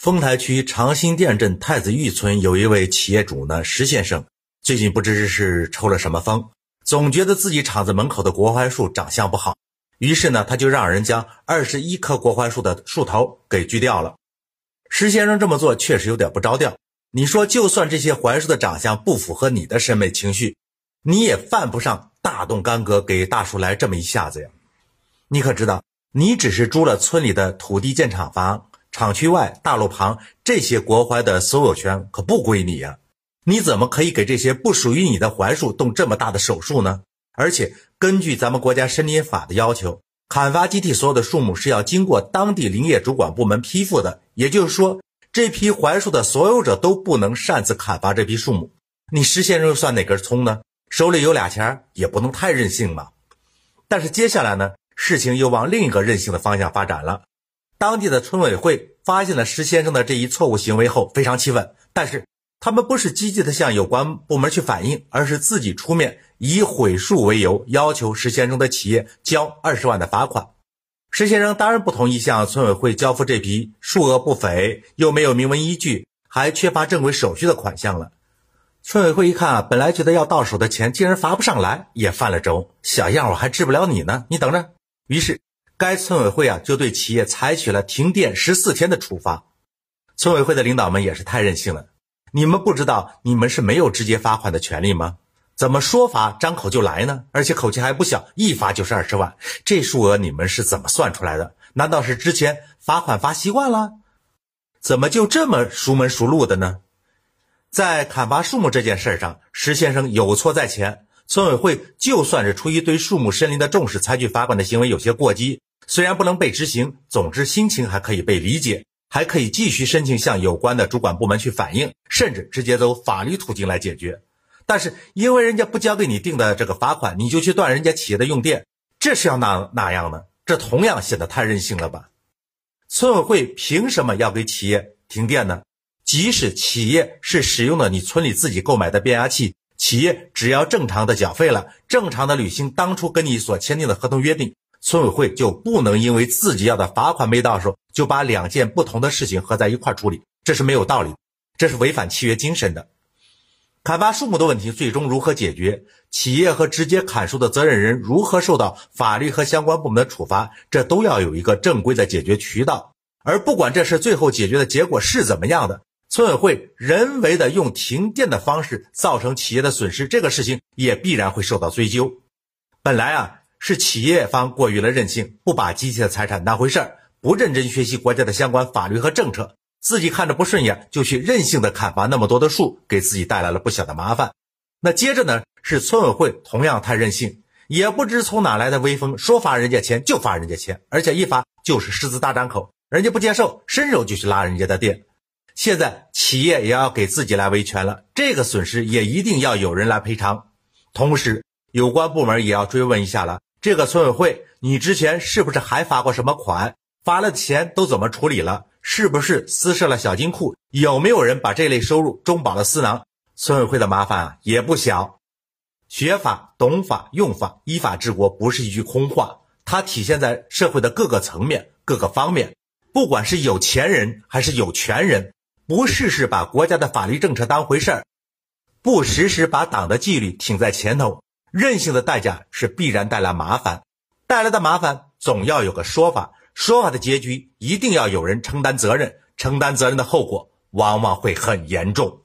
丰台区长辛店镇太子峪村有一位企业主呢，石先生，最近不知是抽了什么风，总觉得自己厂子门口的国槐树长相不好，于是呢，他就让人将二十一棵国槐树的树头给锯掉了。石先生这么做确实有点不着调。你说，就算这些槐树的长相不符合你的审美情绪，你也犯不上大动干戈给大树来这么一下子呀。你可知道，你只是租了村里的土地建厂房。厂区外、大路旁这些国槐的所有权可不归你呀！你怎么可以给这些不属于你的槐树动这么大的手术呢？而且根据咱们国家森林法的要求，砍伐基地所有的树木是要经过当地林业主管部门批复的。也就是说，这批槐树的所有者都不能擅自砍伐这批树木。你石先生又算哪根葱呢？手里有俩钱也不能太任性嘛。但是接下来呢，事情又往另一个任性的方向发展了。当地的村委会发现了石先生的这一错误行为后，非常气愤。但是他们不是积极的向有关部门去反映，而是自己出面以毁树为由，要求石先生的企业交二十万的罚款。石先生当然不同意向村委会交付这笔数额不菲又没有明文依据，还缺乏正规手续的款项了。村委会一看啊，本来觉得要到手的钱竟然罚不上来，也犯了轴。小样，我还治不了你呢，你等着。于是。该村委会啊，就对企业采取了停电十四天的处罚。村委会的领导们也是太任性了，你们不知道你们是没有直接罚款的权利吗？怎么说罚张口就来呢？而且口气还不小，一罚就是二十万，这数额你们是怎么算出来的？难道是之前罚款罚习惯了？怎么就这么熟门熟路的呢？在砍伐树木这件事上，石先生有错在前，村委会就算是出于对树木森林的重视，采取罚款的行为有些过激。虽然不能被执行，总之心情还可以被理解，还可以继续申请向有关的主管部门去反映，甚至直接走法律途径来解决。但是因为人家不交给你定的这个罚款，你就去断人家企业的用电，这是要哪哪样呢？这同样显得太任性了吧？村委会凭什么要给企业停电呢？即使企业是使用了你村里自己购买的变压器，企业只要正常的缴费了，正常的履行当初跟你所签订的合同约定。村委会就不能因为自己要的罚款没到手，就把两件不同的事情合在一块处理，这是没有道理，这是违反契约精神的。砍伐树木的问题最终如何解决？企业和直接砍树的责任人如何受到法律和相关部门的处罚？这都要有一个正规的解决渠道。而不管这事最后解决的结果是怎么样的，村委会人为的用停电的方式造成企业的损失，这个事情也必然会受到追究。本来啊。是企业方过于了任性，不把机器的财产当回事儿，不认真学习国家的相关法律和政策，自己看着不顺眼就去任性的砍伐那么多的树，给自己带来了不小的麻烦。那接着呢，是村委会同样太任性，也不知从哪来的威风，说罚人家钱就罚人家钱，而且一罚就是狮子大张口，人家不接受，伸手就去拉人家的电。现在企业也要给自己来维权了，这个损失也一定要有人来赔偿，同时有关部门也要追问一下了。这个村委会，你之前是不是还发过什么款？发了钱都怎么处理了？是不是私设了小金库？有没有人把这类收入中饱了私囊？村委会的麻烦啊也不小。学法、懂法、用法，依法治国不是一句空话，它体现在社会的各个层面、各个方面。不管是有钱人还是有权人，不事事把国家的法律政策当回事儿，不时时把党的纪律挺在前头。任性的代价是必然带来麻烦，带来的麻烦总要有个说法，说法的结局一定要有人承担责任，承担责任的后果往往会很严重。